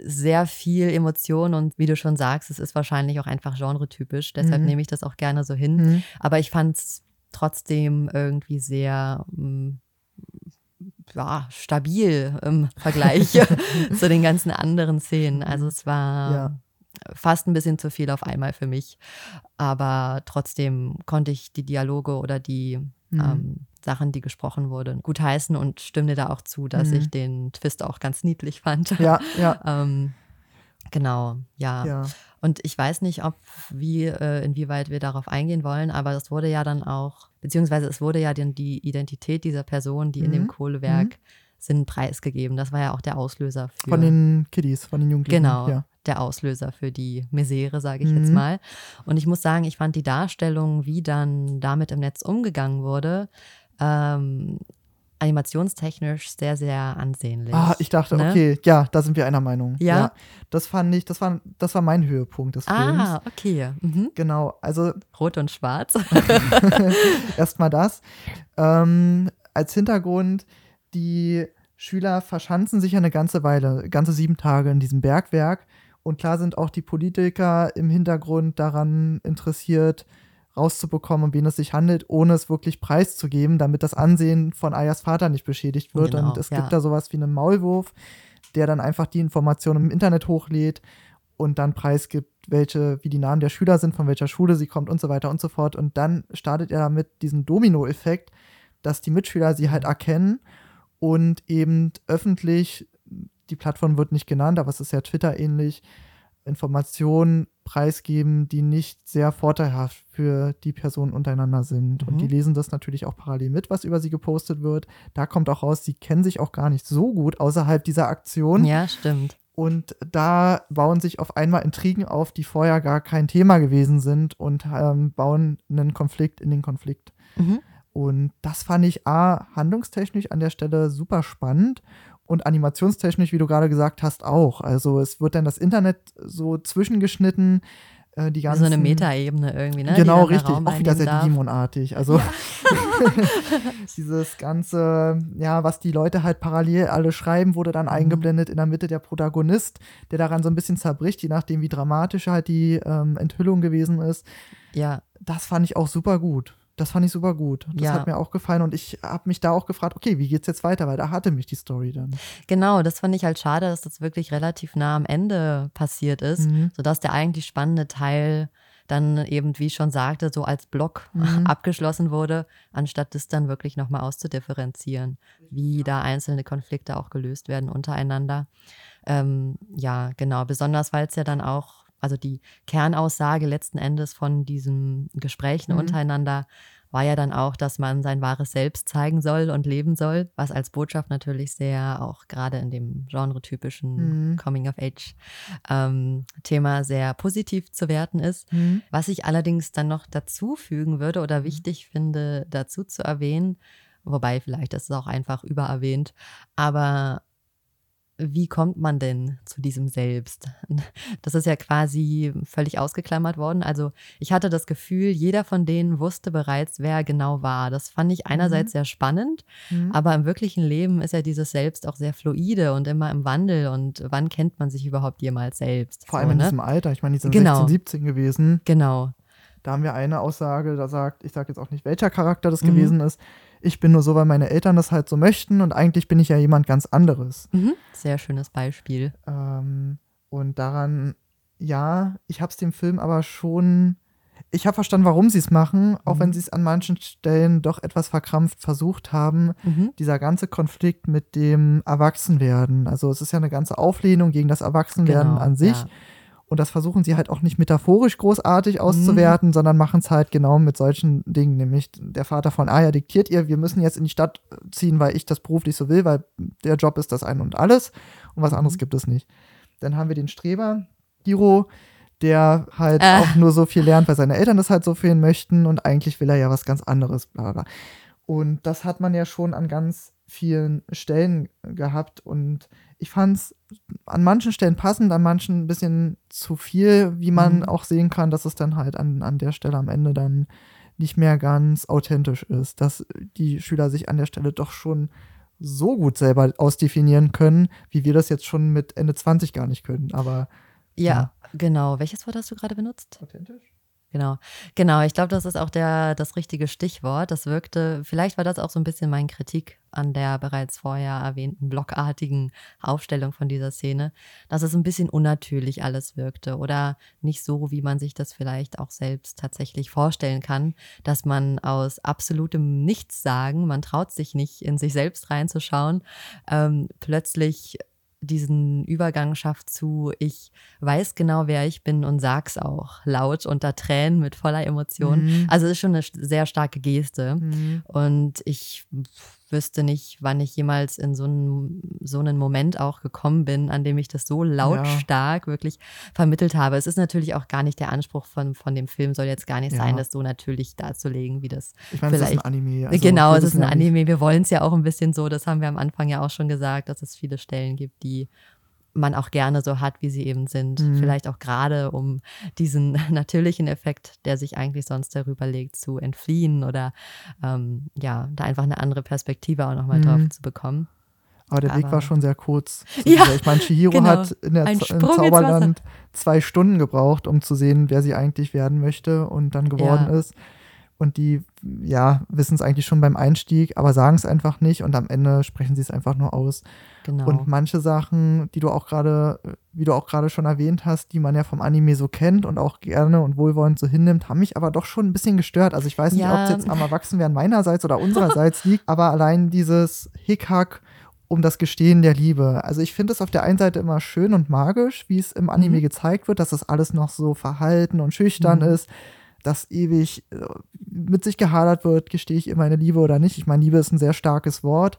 sehr viel Emotion und wie du schon sagst, es ist wahrscheinlich auch einfach genretypisch. Deshalb Mhm. nehme ich das auch gerne so hin. Mhm. Aber ich fand es trotzdem irgendwie sehr mm, ja, stabil im Vergleich (laughs) (laughs) zu den ganzen anderen Szenen. Also es war Ja. Fast ein bisschen zu viel auf einmal für mich. Aber trotzdem konnte ich die Dialoge oder die Mhm. ähm, Sachen, die gesprochen wurden, gut heißen und stimme dir da auch zu, dass Mhm. ich den Twist auch ganz niedlich fand. Ja, ja, (laughs) ähm, genau, ja. ja. Und ich weiß nicht, ob wie, äh, inwieweit wir darauf eingehen wollen, aber das wurde ja dann auch, beziehungsweise es wurde ja dann die Identität dieser Person, die in dem Mhm. Sind, preisgegeben. Das war ja auch der Auslöser für. Von den Kiddies, von den Jugendlichen. Genau, Ja. der Auslöser für die Misere, sage ich jetzt Mhm. mal. Und ich muss sagen, ich fand die Darstellung, wie dann damit im Netz umgegangen wurde, ähm, animationstechnisch sehr, sehr ansehnlich. Ah, ich dachte, ne? okay, ja, da sind wir einer Meinung. Ja? Das fand ich, das war, das war mein Höhepunkt des Films. Ah, okay. Mhm. Genau, also Rot und schwarz. (laughs) erstmal das. Ähm, als Hintergrund, die Schüler verschanzen sich ja eine ganze Weile, ganze sieben Tage in diesem Bergwerk. Und klar sind auch die Politiker im Hintergrund daran interessiert, rauszubekommen, um wen es sich handelt, ohne es wirklich preiszugeben, damit das Ansehen von Ayas Vater nicht beschädigt wird. Genau, und es ja. gibt da sowas wie einen Maulwurf, der dann einfach die Informationen im Internet hochlädt und dann preisgibt, welche, wie die Namen der Schüler sind, von welcher Schule sie kommt und so weiter und so fort. Und dann startet er damit diesen Domino-Effekt, dass die Mitschüler sie halt erkennen und eben öffentlich, die Plattform wird nicht genannt, aber es ist ja Twitter ähnlich, Informationen preisgeben, die nicht sehr vorteilhaft für die Personen untereinander sind. Und Mhm. die lesen das natürlich auch parallel mit, was über sie gepostet wird. Da kommt auch raus, sie kennen sich auch gar nicht so gut außerhalb dieser Aktion. ja, stimmt. Und da bauen sich auf einmal Intrigen auf, die vorher gar kein Thema gewesen sind und ähm, bauen einen Konflikt in den Konflikt. Mhm. Und das fand ich A, handlungstechnisch an der Stelle super spannend und animationstechnisch, wie du gerade gesagt hast, auch. Also es wird dann das Internet so zwischengeschnitten, äh, die ganzen... so eine Metaebene irgendwie, ne? Genau, richtig. Auch wieder sehr. Digimon-artig. Also (laughs) dieses ganze, ja, was die Leute halt parallel alle schreiben, wurde Mhm. dann eingeblendet in der Mitte der Protagonist, der daran so ein bisschen zerbricht, je nachdem, wie dramatisch halt die ähm, Enthüllung gewesen ist. Ja, Das fand ich auch super gut. Das fand ich super gut. Das Ja. hat mir auch gefallen und ich habe mich da auch gefragt, okay, wie geht's jetzt weiter? Weil da hatte mich die Story dann. genau. Das fand ich halt schade, dass das wirklich relativ nah am Ende passiert ist, Mhm. sodass der eigentlich spannende Teil dann eben, wie ich schon sagte, so als Block Mhm. (laughs) abgeschlossen wurde, anstatt das dann wirklich nochmal auszudifferenzieren, wie da einzelne Konflikte auch gelöst werden untereinander. Ähm, ja, genau. Besonders, weil es ja dann auch, also die Kernaussage letzten Endes von diesen Gesprächen Mhm. untereinander war ja dann auch, dass man sein wahres Selbst zeigen soll und leben soll, was als Botschaft natürlich sehr auch gerade in dem genretypischen Mhm. Coming-of-Age-Thema sehr positiv zu werten ist. Mhm. Was ich allerdings dann noch dazu fügen würde oder wichtig finde, dazu zu erwähnen, wobei vielleicht ist es auch einfach übererwähnt, aber wie kommt man denn zu diesem Selbst? (laughs) Das ist ja quasi völlig ausgeklammert worden. Also ich hatte das Gefühl, jeder von denen wusste bereits, wer er genau war. Das fand ich einerseits mhm. sehr spannend, mhm. aber im wirklichen Leben ist ja dieses Selbst auch sehr fluide und immer im Wandel. Und wann kennt man sich überhaupt jemals selbst? Vor allem so, in ne? diesem Alter. Ich meine, die sind genau. 16, 17 gewesen. Genau. Da haben wir eine Aussage, da sagt, ich sage jetzt auch nicht, welcher Charakter das mhm. gewesen ist. Ich bin nur so, weil meine Eltern das halt so möchten und eigentlich bin ich ja jemand ganz anderes. Mhm. Sehr schönes Beispiel. Ähm, und daran, ja, ich habe es dem Film aber schon. Ich habe verstanden, warum sie es machen, auch mhm. wenn sie es an manchen Stellen doch etwas verkrampft versucht haben. Mhm. Dieser ganze Konflikt mit dem Erwachsenwerden. Also es ist ja eine ganze Auflehnung gegen das Erwachsenwerden genau, an sich. Ja. Und das versuchen sie halt auch nicht metaphorisch großartig auszuwerten, mhm. sondern machen es halt genau mit solchen Dingen. Nämlich der Vater von Aya diktiert ihr, wir müssen jetzt in die Stadt ziehen, weil ich das beruflich so will, weil der Job ist das ein und alles. Und was anderes mhm. gibt es nicht. Dann haben wir den Streber, Hiro, der halt äh. auch nur so viel lernt, weil seine Eltern das halt so viel möchten und eigentlich will er ja was ganz anderes. Bla bla. Und das hat man ja schon an ganz vielen Stellen gehabt und ich fand es an manchen Stellen passend, an manchen ein bisschen zu viel, wie man mhm. auch sehen kann, dass es dann halt an, an der Stelle am Ende dann nicht mehr ganz authentisch ist, dass die Schüler sich an der Stelle doch schon so gut selber ausdefinieren können, wie wir das jetzt schon mit Ende 20 gar nicht können. Aber ja, ja. genau. Welches Wort hast du gerade benutzt? Authentisch? Genau, genau. Ich glaube, das ist auch der, das richtige Stichwort. Das wirkte, vielleicht war das auch so ein bisschen meine Kritik an der bereits vorher erwähnten blockartigen Aufstellung von dieser Szene, dass es ein bisschen unnatürlich alles wirkte oder nicht so, wie man sich das vielleicht auch selbst tatsächlich vorstellen kann, dass man aus absolutem Nichtsagen, man traut sich nicht in sich selbst reinzuschauen, ähm, plötzlich diesen Übergang schafft zu, ich weiß genau, wer ich bin und sag's auch laut unter Tränen mit voller Emotion. Mhm. Also es ist schon eine sehr starke Geste. Mhm. Und ich wüsste nicht, wann ich jemals in so einen, so einen Moment auch gekommen bin, an dem ich das so lautstark ja. wirklich vermittelt habe. Es ist natürlich auch gar nicht der Anspruch von, von dem Film, soll jetzt gar nicht ja. sein, das so natürlich darzulegen, wie das ich meine, vielleicht. Es ist ein Anime. Also genau, es ist ein Anime. Wir wollen es ja auch ein bisschen so, das haben wir am Anfang ja auch schon gesagt, dass es viele Stellen gibt, die man auch gerne so hat, wie sie eben sind. Mhm. Vielleicht auch gerade, um diesen (laughs) natürlichen Effekt, der sich eigentlich sonst darüber legt, zu entfliehen oder ähm, ja, da einfach eine andere Perspektive auch nochmal mhm. drauf zu bekommen. Aber der Aber, Weg war schon sehr kurz. (laughs) Ja, ich meine, Chihiro genau. hat in der in Zauberland zwei Stunden gebraucht, um zu sehen, wer sie eigentlich werden möchte und dann geworden ja. ist und die, ja, wissen es eigentlich schon beim Einstieg, aber sagen es einfach nicht und am Ende sprechen sie es einfach nur aus. Genau. Und manche Sachen, die du auch gerade, wie du auch gerade schon erwähnt hast, die man ja vom Anime so kennt und auch gerne und wohlwollend so hinnimmt, haben mich aber doch schon ein bisschen gestört. Also ich weiß nicht, ja. ob es jetzt am Erwachsenwerden meinerseits oder unsererseits (laughs) liegt, aber allein dieses Hickhack um das Gestehen der Liebe. Also ich finde es auf der einen Seite immer schön und magisch, wie es im Anime mhm. gezeigt wird, dass das alles noch so verhalten und schüchtern mhm. ist dass ewig äh, mit sich gehadert wird, gestehe ich ihr meine Liebe oder nicht. Ich meine, Liebe ist ein sehr starkes Wort.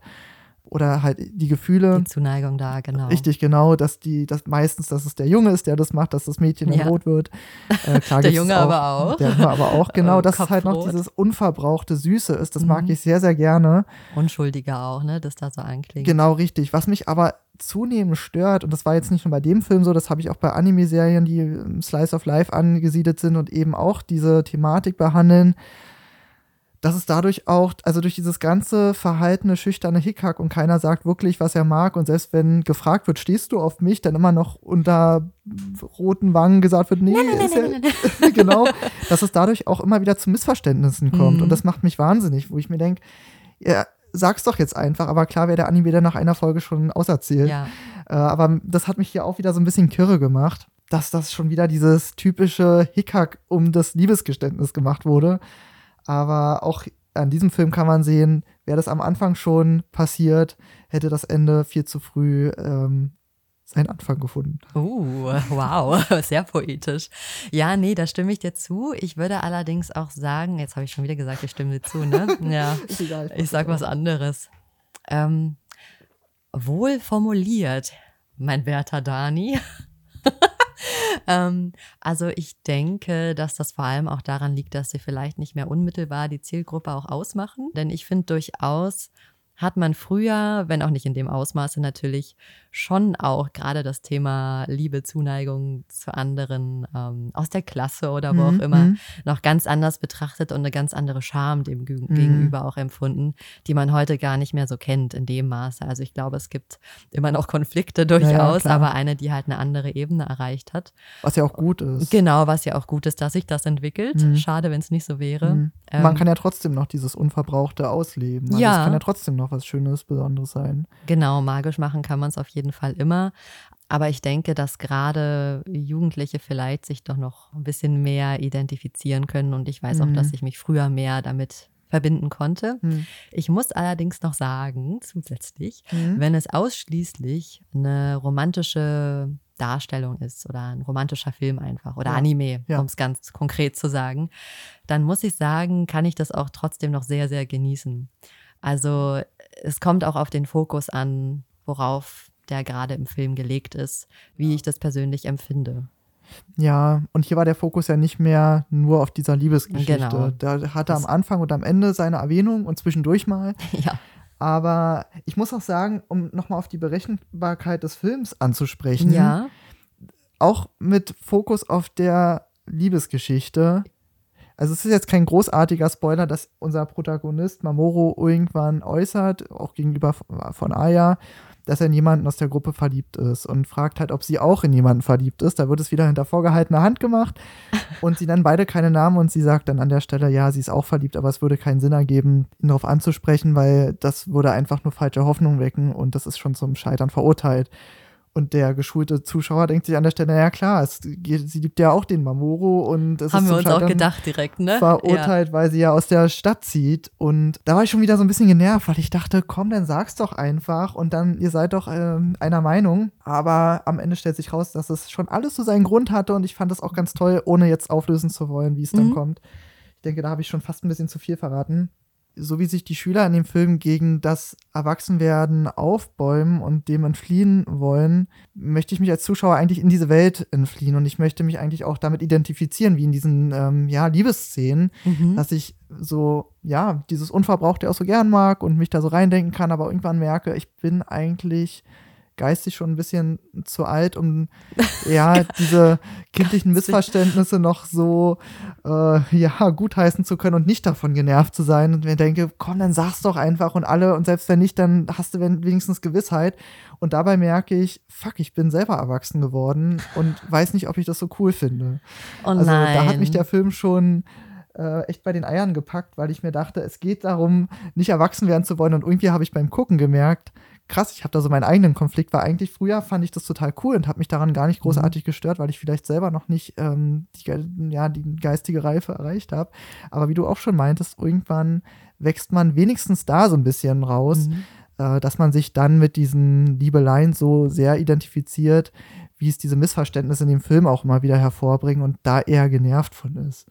Oder halt die Gefühle. Die Zuneigung da, genau. Richtig, genau, dass die, dass meistens, dass es der Junge ist, der das macht, dass das Mädchen ja. rot wird. Äh, klar, (laughs) der Junge auch, aber auch. Der Junge aber auch, genau, dass es halt noch dieses unverbrauchte Süße ist. Das mhm. mag ich sehr, sehr gerne. Unschuldiger auch, ne, dass da so anklingt. Genau, richtig. Was mich aber zunehmend stört, und das war jetzt nicht nur bei dem Film so, das habe ich auch bei Anime-Serien, die im Slice of Life angesiedelt sind und eben auch diese Thematik behandeln, dass es dadurch auch, also durch dieses ganze verhaltene, schüchterne Hickhack und keiner sagt wirklich, was er mag und selbst wenn gefragt wird, stehst du auf mich, dann immer noch unter roten Wangen gesagt wird, nee, nein, nein, ist nein, ja, (laughs) genau, dass es dadurch auch immer wieder zu Missverständnissen kommt mhm. und das macht mich wahnsinnig, wo ich mir denke, ja, sag's doch jetzt einfach. Aber klar wäre der Anime dann nach einer Folge schon auserzählt. Ja. Äh, aber das hat mich hier auch wieder so ein bisschen kirre gemacht, dass das schon wieder dieses typische Hickhack um das Liebesgeständnis gemacht wurde. Aber auch an diesem Film kann man sehen, wäre das am Anfang schon passiert, hätte das Ende viel zu früh ähm, seinen Anfang gefunden. Oh, wow, (laughs) sehr poetisch. Ja, nee, da stimme ich dir zu. Ich würde allerdings auch sagen, jetzt habe ich schon wieder gesagt, ich stimme dir zu, ne? (laughs) Ja, egal, ich sag was anderes. Ähm, wohl formuliert, mein werter Dani. (laughs) ähm, also ich denke, dass das vor allem auch daran liegt, dass sie vielleicht nicht mehr unmittelbar die Zielgruppe auch ausmachen. Denn ich finde durchaus, hat man früher, wenn auch nicht in dem Ausmaße natürlich, schon auch gerade das Thema Liebe, Zuneigung zu anderen ähm, aus der Klasse oder wo Mhm, auch immer mhm. noch ganz anders betrachtet und eine ganz andere Scham dem geg- Mhm. gegenüber auch empfunden, die man heute gar nicht mehr so kennt in dem Maße. Also ich glaube, es gibt immer noch Konflikte durchaus, klar. aber eine, die halt eine andere Ebene erreicht hat. Was ja auch gut ist. Genau, was ja auch gut ist, dass sich das entwickelt. Mhm. Schade, wenn es nicht so wäre. Mhm. Ähm, Man kann ja trotzdem noch dieses Unverbrauchte ausleben. Also Ja. Es kann ja trotzdem noch was Schönes, Besonderes sein. Genau, magisch machen kann man es auf jeden Fall immer. Aber ich denke, dass gerade Jugendliche vielleicht sich doch noch ein bisschen mehr identifizieren können. Und ich weiß auch, Mhm. dass ich mich früher mehr damit verbinden konnte. Mhm. Ich muss allerdings noch sagen, zusätzlich, Mhm. wenn es ausschließlich eine romantische Darstellung ist oder ein romantischer Film einfach oder Ja, Anime, ja. um es ganz konkret zu sagen, dann muss ich sagen, kann ich das auch trotzdem noch sehr, sehr genießen. Also es kommt auch auf den Fokus an, worauf der gerade im Film gelegt ist, wie ich das persönlich empfinde. Ja, und hier war der Fokus ja nicht mehr nur auf dieser Liebesgeschichte. Genau. Da hatte am Anfang und am Ende seine Erwähnung und zwischendurch mal. (laughs) ja. Aber ich muss auch sagen, um nochmal auf die Berechenbarkeit des Films anzusprechen, Ja. auch mit Fokus auf der Liebesgeschichte. Also es ist jetzt kein großartiger Spoiler, dass unser Protagonist Mamoru irgendwann äußert, auch gegenüber von Aya, dass er in jemanden aus der Gruppe verliebt ist und fragt halt, ob sie auch in jemanden verliebt ist. Da wird es wieder hinter vorgehaltener Hand gemacht (laughs) und sie nennen beide keine Namen und sie sagt dann an der Stelle, ja, sie ist auch verliebt, aber es würde keinen Sinn ergeben, ihn darauf anzusprechen, weil das würde einfach nur falsche Hoffnung wecken und das ist schon zum Scheitern verurteilt. Und der geschulte Zuschauer denkt sich an der Stelle, ja klar, es sie liebt ja auch den Mamoru und es Haben ist wir uns auch gedacht direkt, ne? verurteilt, weil sie ja aus der Stadt zieht. Und da war ich schon wieder so ein bisschen genervt, weil ich dachte, komm, dann sag's doch einfach und dann, ihr seid doch ähm, einer Meinung. Aber am Ende stellt sich raus, dass es schon alles so seinen Grund hatte und ich fand das auch ganz toll, ohne jetzt auflösen zu wollen, wie es dann Mhm. kommt. Ich denke, da habe ich schon fast ein bisschen zu viel verraten. So wie sich die Schüler in dem Film gegen das Erwachsenwerden aufbäumen und dem entfliehen wollen, möchte ich mich als Zuschauer eigentlich in diese Welt entfliehen und ich möchte mich eigentlich auch damit identifizieren, wie in diesen ähm, ja, Liebesszenen. Mhm. dass ich so, ja, dieses Unverbrauchte auch so gern mag und mich da so reindenken kann, aber irgendwann merke, ich bin eigentlich geistig schon ein bisschen zu alt, um (laughs) ja diese kindlichen. Missverständnisse noch so äh, ja gutheißen zu können und nicht davon genervt zu sein und mir denke, komm, dann sag's doch einfach und alle und selbst wenn nicht, dann hast du wen- wenigstens Gewissheit und dabei merke ich, fuck, ich bin selber erwachsen geworden und weiß nicht, ob ich das so cool finde. Oh Also da hat mich der Film schon äh, echt bei den Eiern gepackt, weil ich mir dachte, es geht darum, nicht erwachsen werden zu wollen. Und irgendwie habe ich beim Gucken gemerkt, krass, ich habe da so meinen eigenen Konflikt, weil eigentlich früher fand ich das total cool und habe mich daran gar nicht großartig gestört, weil ich vielleicht selber noch nicht ähm, die, ja, die geistige Reife erreicht habe. Aber wie du auch schon meintest, irgendwann wächst man wenigstens da so ein bisschen raus Mhm. äh, dass man sich dann mit diesen Liebeleien so sehr identifiziert, wie es diese Missverständnisse in dem Film auch immer wieder hervorbringen und da eher genervt von ist.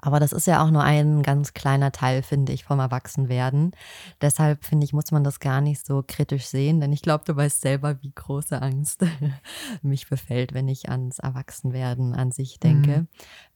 Aber das ist ja auch nur ein ganz kleiner Teil, finde ich, vom Erwachsenwerden. Deshalb, finde ich, muss man das gar nicht so kritisch sehen, denn ich glaube, du weißt selber, wie große Angst (laughs) mich befällt, wenn ich ans Erwachsenwerden an sich denke.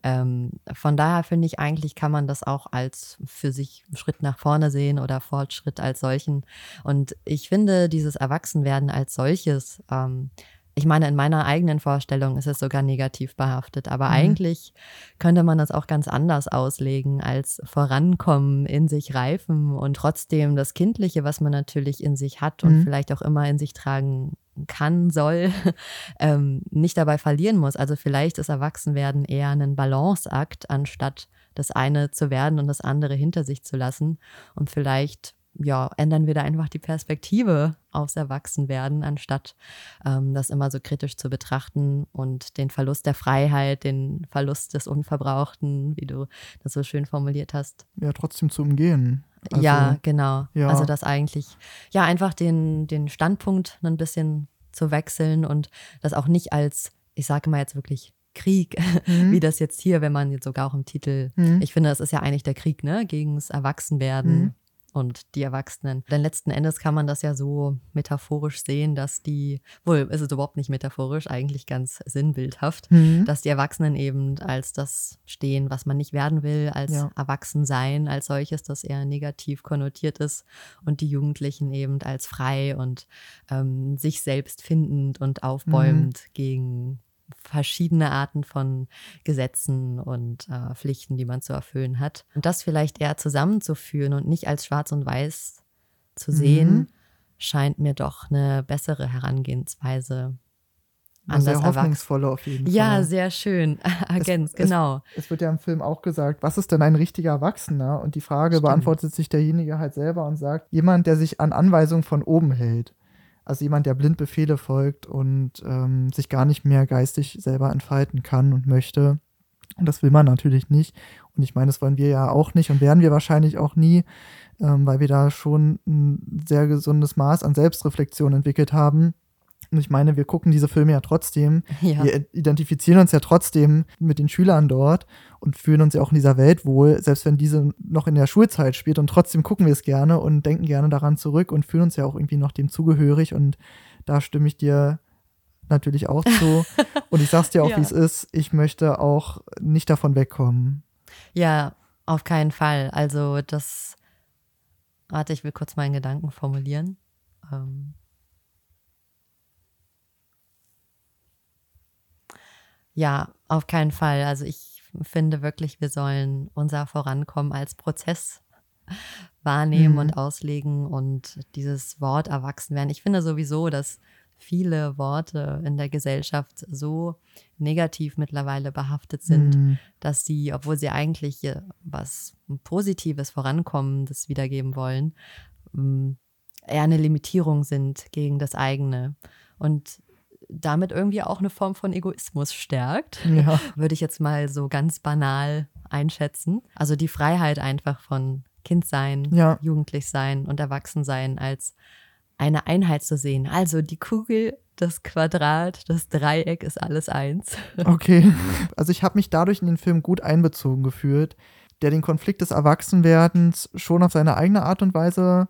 Ähm, von daher finde ich, eigentlich kann man das auch als für sich Schritt nach vorne sehen oder Fortschritt als solchen. Und ich finde, dieses Erwachsenwerden als solches, ähm, ich meine, in meiner eigenen Vorstellung ist es sogar negativ behaftet, aber Mhm. eigentlich könnte man das auch ganz anders auslegen als vorankommen, in sich reifen und trotzdem das Kindliche, was man natürlich in sich hat und Mhm. vielleicht auch immer in sich tragen kann, soll, (laughs) ähm, nicht dabei verlieren muss. Also vielleicht ist Erwachsenwerden eher ein Balanceakt, anstatt das eine zu werden und das andere hinter sich zu lassen. Und vielleicht ja, ändern wir da einfach die Perspektive aufs Erwachsenwerden, anstatt ähm, das immer so kritisch zu betrachten und den Verlust der Freiheit, den Verlust des Unverbrauchten, wie du das so schön formuliert hast. Ja, trotzdem zu umgehen. Also, ja, genau. ja. Also das eigentlich, ja, einfach den, den Standpunkt ein bisschen zu wechseln und das auch nicht als, ich sage mal jetzt wirklich Krieg, Mhm. (laughs) wie das jetzt hier, wenn man jetzt sogar auch im Titel, Mhm. ich finde, das ist ja eigentlich der Krieg, ne, gegens Erwachsenwerden. Mhm. Und die Erwachsenen. Denn letzten Endes kann man das ja so metaphorisch sehen, dass die, wohl, ist es überhaupt nicht metaphorisch, eigentlich ganz sinnbildhaft, mhm. dass die Erwachsenen eben als das stehen, was man nicht werden will, als ja. Erwachsensein als solches, das eher negativ konnotiert ist und die Jugendlichen eben als frei und ähm, sich selbst findend und aufbäumend mhm. gegen verschiedene Arten von Gesetzen und äh, Pflichten, die man zu erfüllen hat. Und das vielleicht eher zusammenzuführen und nicht als schwarz und weiß zu sehen, mhm. scheint mir doch eine bessere Herangehensweise an sehr hoffnungsvolle auf jeden Fall. Ja, sehr schön. (laughs) Ergänzt, genau. Es, es, wird ja im Film auch gesagt, was ist denn ein richtiger Erwachsener? Und die Frage Stimmt. beantwortet sich derjenige halt selber und sagt, jemand, der sich an Anweisungen von oben hält. Also jemand, der blind Befehle folgt und ähm, sich gar nicht mehr geistig selber entfalten kann und möchte. Und das will man natürlich nicht. Und ich meine, das wollen wir ja auch nicht und werden wir wahrscheinlich auch nie, ähm, weil wir da schon ein sehr gesundes Maß an Selbstreflexion entwickelt haben und ich meine, wir gucken diese Filme ja trotzdem. Ja. Wir identifizieren uns ja trotzdem mit den Schülern dort und fühlen uns ja auch in dieser Welt wohl, selbst wenn diese noch in der Schulzeit spielt. Und trotzdem gucken wir es gerne und denken gerne daran zurück und fühlen uns ja auch irgendwie noch dem zugehörig. Und da stimme ich dir natürlich auch zu. (laughs) und ich sag's dir auch, ja. wie es ist. Ich möchte auch nicht davon wegkommen. Ja, auf keinen Fall. Also das, warte, ich will kurz meinen Gedanken formulieren. Ähm Ja, auf keinen Fall. Also ich finde wirklich, wir sollen unser Vorankommen als Prozess wahrnehmen mhm. und auslegen und dieses Wort erwachsen werden. Ich finde sowieso, dass viele Worte in der Gesellschaft so negativ mittlerweile behaftet sind, mhm. dass sie, obwohl sie eigentlich was Positives, Vorankommendes wiedergeben wollen, mm, eher eine Limitierung sind gegen das eigene. Und damit irgendwie auch eine Form von Egoismus stärkt, ja. (laughs) würde ich jetzt mal so ganz banal einschätzen. Also die Freiheit einfach von Kindsein, ja. Jugendlichsein und Erwachsensein als eine Einheit zu sehen. Also die Kugel, das Quadrat, das Dreieck ist alles eins. (laughs) Okay. Also ich habe mich dadurch in den Film gut einbezogen gefühlt, der den Konflikt des Erwachsenwerdens schon auf seine eigene Art und Weise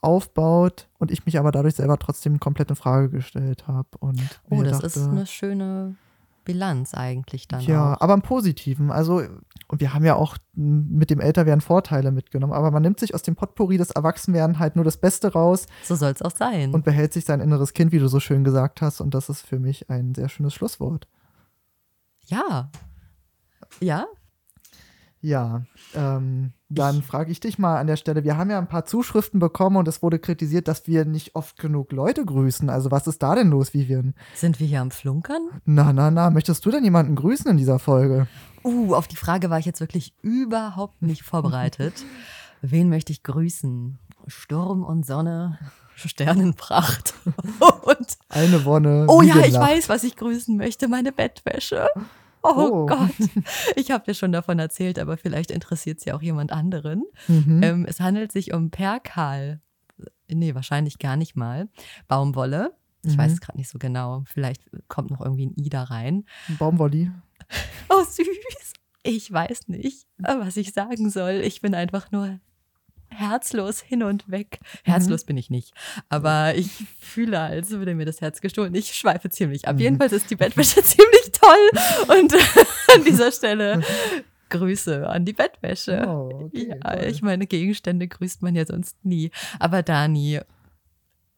aufbaut und ich mich aber dadurch selber trotzdem komplett in Frage gestellt habe. oh, das dachte, ist eine schöne Bilanz eigentlich dann. Ja, auch. aber im Positiven. Also, und wir haben ja auch mit dem Älterwerden Vorteile mitgenommen, aber man nimmt sich aus dem Potpourri des Erwachsenwerden halt nur das Beste raus. So soll es auch sein. Und behält sich sein inneres Kind, wie du so schön gesagt hast. Und das ist für mich ein sehr schönes Schlusswort. Ja. Ja, ja, ähm, dann frage ich dich mal an der Stelle. Wir haben ja ein paar Zuschriften bekommen und es wurde kritisiert, dass wir nicht oft genug Leute grüßen. Also was ist da denn los, Vivian? Sind wir hier am Flunkern? Na, na, na. Möchtest du denn jemanden grüßen in dieser Folge? Uh, auf die Frage war ich jetzt wirklich überhaupt nicht vorbereitet. (laughs) Wen möchte ich grüßen? Sturm und Sonne, Sternenpracht (laughs) und eine Wonne. Oh ja, ich weiß, was ich grüßen möchte. Meine Bettwäsche. Oh, oh. Gott, ich habe dir schon davon erzählt, aber vielleicht interessiert es ja auch jemand anderen. Mhm. Ähm, es handelt sich um Perkal. Nee, wahrscheinlich gar nicht mal. Baumwolle. Ich mhm. weiß es gerade nicht so genau. Vielleicht kommt noch irgendwie ein I da rein. Baumwolli. Oh, süß. Ich weiß nicht, was ich sagen soll. Ich bin einfach nur herzlos hin und weg. Herzlos mhm. bin ich nicht, aber ich fühle, als würde mir das Herz gestohlen. Ich schweife ziemlich ab. Mhm. Jedenfalls ist die Bettwäsche (laughs) ziemlich toll und (laughs) an dieser Stelle Grüße an die Bettwäsche. Oh, okay, ja, toll. ich meine, Gegenstände grüßt man ja sonst nie. Aber Dani,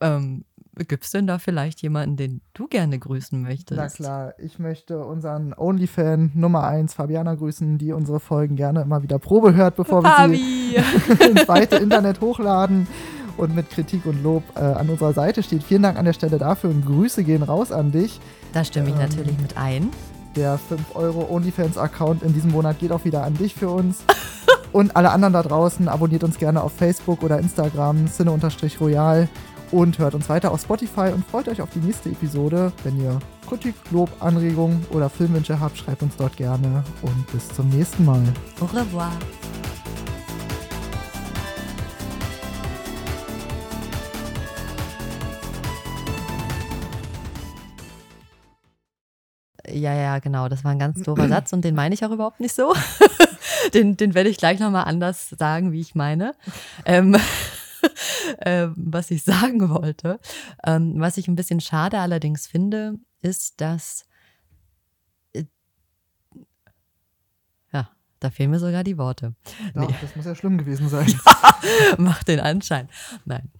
ähm, Gibt es denn da vielleicht jemanden, den du gerne grüßen möchtest? Na klar, ich möchte unseren Onlyfan Nummer 1, Fabiana, grüßen, die unsere Folgen gerne immer wieder Probe hört, bevor Fabi. wir sie (laughs) ins weite Internet hochladen und mit Kritik und Lob äh, an unserer Seite steht. Vielen Dank an der Stelle dafür und Grüße gehen raus an dich. Da stimme ich ähm, natürlich mit ein. Der 5 Euro OnlyFans-Account in diesem Monat geht auch wieder an dich für uns. (laughs) und alle anderen da draußen, abonniert uns gerne auf Facebook oder Instagram, Sinne-Royal und hört uns weiter auf Spotify und freut euch auf die nächste Episode. Wenn ihr Kritik, Lob, Anregungen oder Filmwünsche habt, schreibt uns dort gerne und bis zum nächsten Mal. Au revoir. Ja, ja, genau. Das war ein ganz doofer (clears throat) Satz und den meine ich auch überhaupt nicht so. (laughs) den, den werde ich gleich nochmal anders sagen, wie ich meine. (clears throat) Ähm, (laughs) äh, was ich sagen wollte. Ähm, was ich ein bisschen schade allerdings finde, ist, dass äh, ja, da fehlen mir sogar die Worte. Ja, Nee. Das muss ja schlimm gewesen sein. (laughs) Macht den Anschein. Nein.